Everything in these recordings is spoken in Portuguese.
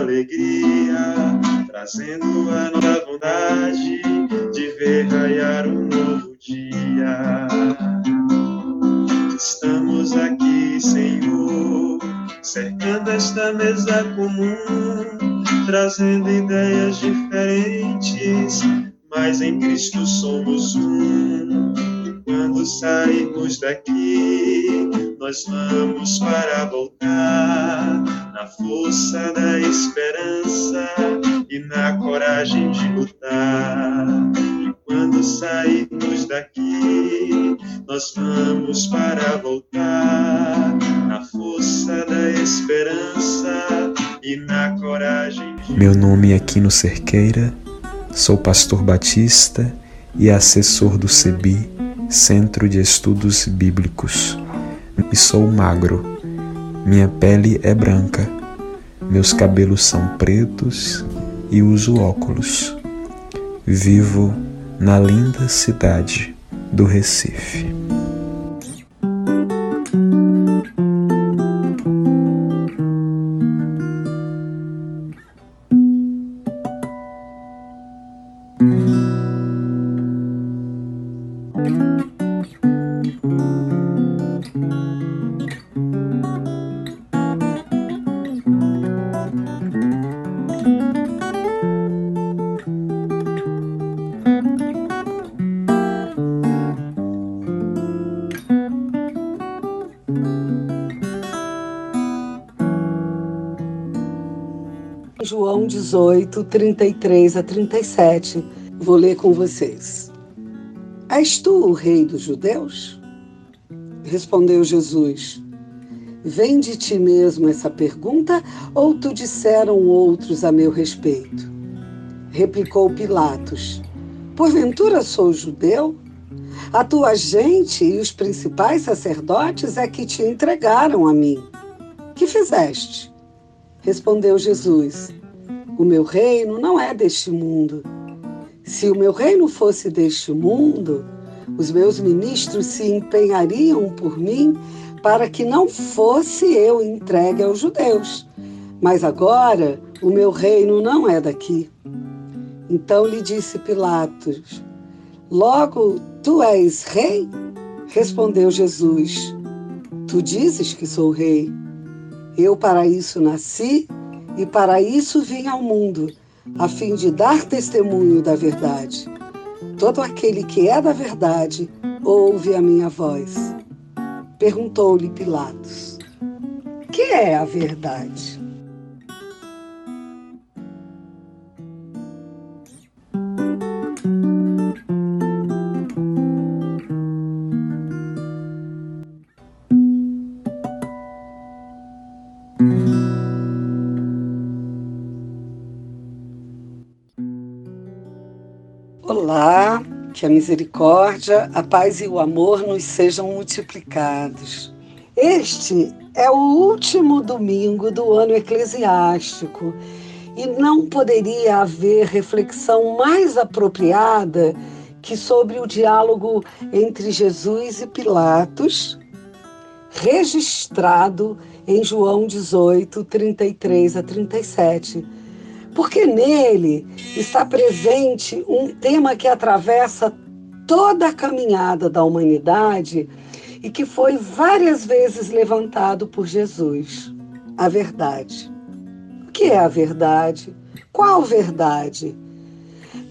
Alegria, trazendo a nossa vontade de ver raiar um novo dia. Estamos aqui, Senhor, cercando esta mesa comum, trazendo ideias diferentes, mas em Cristo somos um. Quando sairmos daqui, nós vamos para voltar força da esperança e na coragem de lutar. E quando sairmos daqui, nós vamos para voltar. Na força da esperança e na coragem de Meu nome é Quino Cerqueira, sou pastor batista e assessor do CEBI, Centro de Estudos Bíblicos, e sou magro minha pele é branca, meus cabelos são pretos e uso óculos. Vivo na linda cidade do Recife. 18, 33 a 37. Vou ler com vocês. És tu o rei dos judeus? Respondeu Jesus. Vem de ti mesmo essa pergunta ou tu disseram outros a meu respeito? Replicou Pilatos. Porventura sou judeu? A tua gente e os principais sacerdotes é que te entregaram a mim. Que fizeste? Respondeu Jesus: O meu reino não é deste mundo. Se o meu reino fosse deste mundo, os meus ministros se empenhariam por mim para que não fosse eu entregue aos judeus. Mas agora o meu reino não é daqui. Então lhe disse Pilatos: Logo tu és rei? Respondeu Jesus: Tu dizes que sou rei. Eu para isso nasci e para isso vim ao mundo, a fim de dar testemunho da verdade. Todo aquele que é da verdade ouve a minha voz. Perguntou-lhe Pilatos: Que é a verdade? Que a misericórdia, a paz e o amor nos sejam multiplicados. Este é o último domingo do ano eclesiástico e não poderia haver reflexão mais apropriada que sobre o diálogo entre Jesus e Pilatos, registrado em João 18, 33 a 37 porque nele está presente um tema que atravessa toda a caminhada da humanidade e que foi várias vezes levantado por Jesus: a verdade. O que é a verdade? Qual verdade?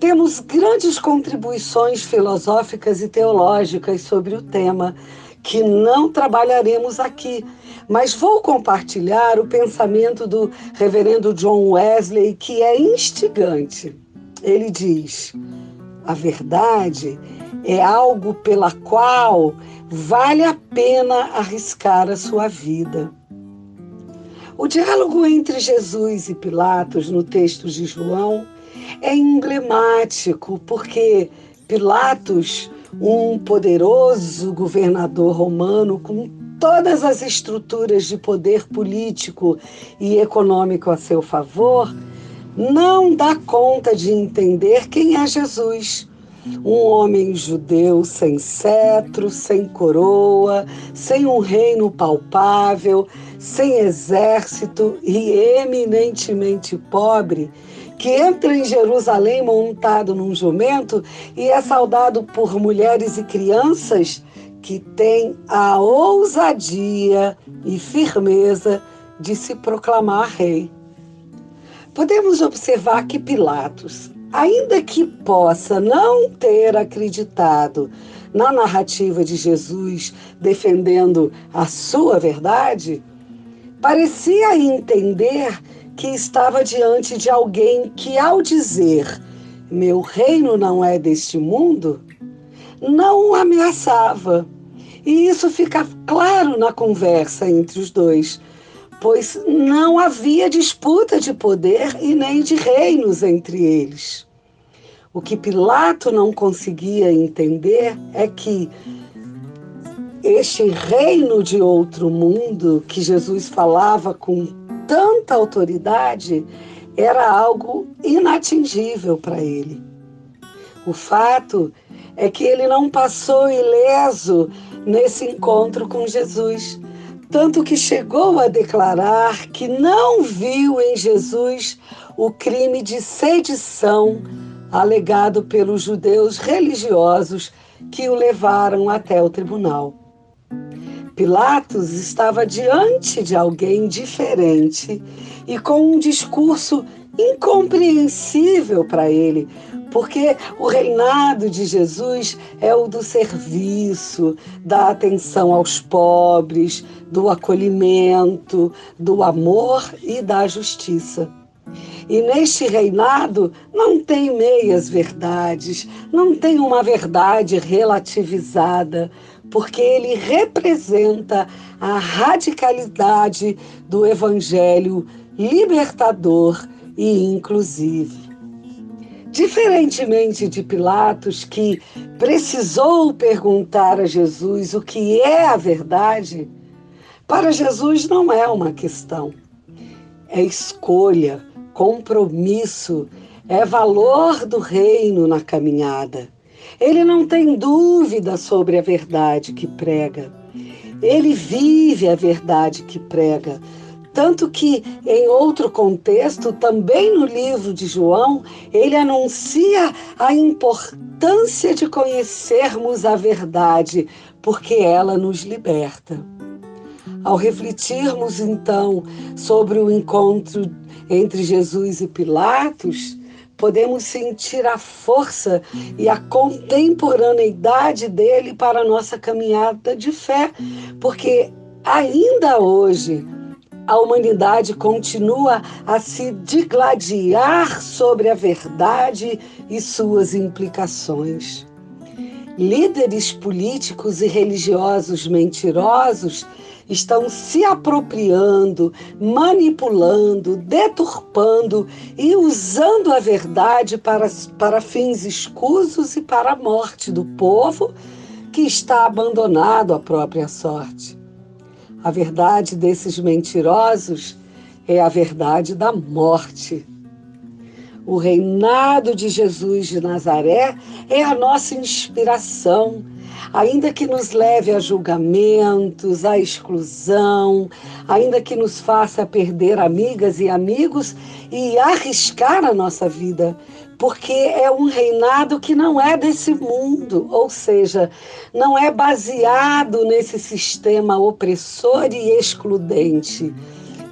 Temos grandes contribuições filosóficas e teológicas sobre o tema, que não trabalharemos aqui, mas vou compartilhar o pensamento do reverendo John Wesley, que é instigante. Ele diz: a verdade é algo pela qual vale a pena arriscar a sua vida. O diálogo entre Jesus e Pilatos no texto de João é emblemático, porque Pilatos um poderoso governador romano com todas as estruturas de poder político e econômico a seu favor, não dá conta de entender quem é Jesus. Um homem judeu sem cetro, sem coroa, sem um reino palpável, sem exército e eminentemente pobre, que entra em Jerusalém montado num jumento e é saudado por mulheres e crianças que têm a ousadia e firmeza de se proclamar rei. Podemos observar que Pilatos, ainda que possa não ter acreditado na narrativa de Jesus defendendo a sua verdade, parecia entender que estava diante de alguém que, ao dizer meu reino não é deste mundo, não o ameaçava. E isso fica claro na conversa entre os dois, pois não havia disputa de poder e nem de reinos entre eles. O que Pilato não conseguia entender é que este reino de outro mundo que Jesus falava com tanta autoridade era algo inatingível para ele. O fato é que ele não passou ileso nesse encontro com Jesus, tanto que chegou a declarar que não viu em Jesus o crime de sedição alegado pelos judeus religiosos que o levaram até o tribunal. Pilatos estava diante de alguém diferente e com um discurso incompreensível para ele, porque o reinado de Jesus é o do serviço, da atenção aos pobres, do acolhimento, do amor e da justiça. E neste reinado não tem meias verdades, não tem uma verdade relativizada, porque ele representa a radicalidade do evangelho libertador e inclusivo. Diferentemente de Pilatos, que precisou perguntar a Jesus o que é a verdade, para Jesus não é uma questão, é escolha, compromisso, é valor do reino na caminhada. Ele não tem dúvida sobre a verdade que prega. Ele vive a verdade que prega. Tanto que, em outro contexto, também no livro de João, ele anuncia a importância de conhecermos a verdade, porque ela nos liberta. Ao refletirmos então sobre o encontro entre Jesus e Pilatos, podemos sentir a força e a contemporaneidade dele para a nossa caminhada de fé, porque ainda hoje a humanidade continua a se digladiar sobre a verdade e suas implicações. Líderes políticos e religiosos mentirosos estão se apropriando, manipulando, deturpando e usando a verdade para, para fins escusos e para a morte do povo que está abandonado à própria sorte. A verdade desses mentirosos é a verdade da morte. O reinado de Jesus de Nazaré é a nossa inspiração, ainda que nos leve a julgamentos, a exclusão, ainda que nos faça perder amigas e amigos e arriscar a nossa vida, porque é um reinado que não é desse mundo, ou seja, não é baseado nesse sistema opressor e excludente.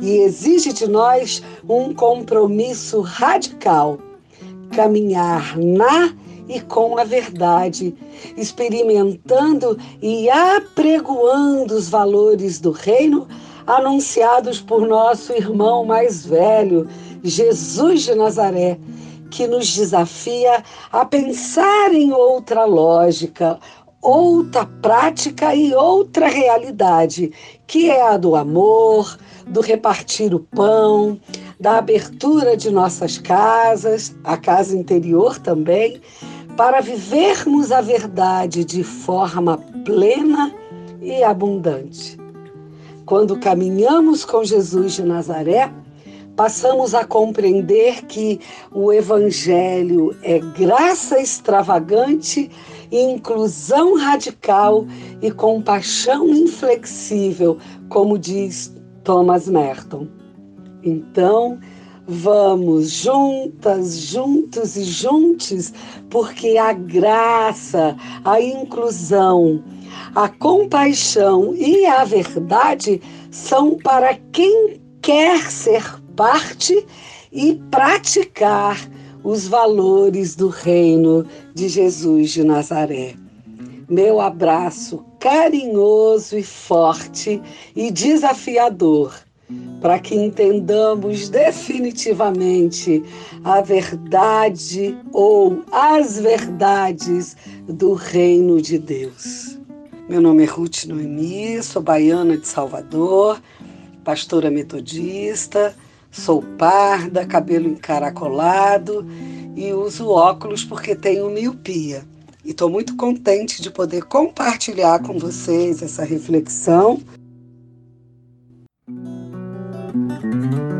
E exige de nós um compromisso radical caminhar na e com a verdade, experimentando e apregoando os valores do reino anunciados por nosso irmão mais velho, Jesus de Nazaré, que nos desafia a pensar em outra lógica, outra prática e outra realidade, que é a do amor, do repartir o pão, da abertura de nossas casas, a casa interior também, para vivermos a verdade de forma plena e abundante. Quando caminhamos com Jesus de Nazaré, passamos a compreender que o Evangelho é graça extravagante, inclusão radical e compaixão inflexível, como diz Thomas Merton. Então, Vamos juntas, juntos e juntos, porque a graça, a inclusão, a compaixão e a verdade são para quem quer ser parte e praticar os valores do reino de Jesus de Nazaré. Meu abraço carinhoso e forte e desafiador para que entendamos definitivamente a verdade ou as verdades do reino de Deus. Meu nome é Ruth Noemi, sou baiana de Salvador, pastora metodista, sou parda, cabelo encaracolado e uso óculos porque tenho miopia. E estou muito contente de poder compartilhar com vocês essa reflexão nós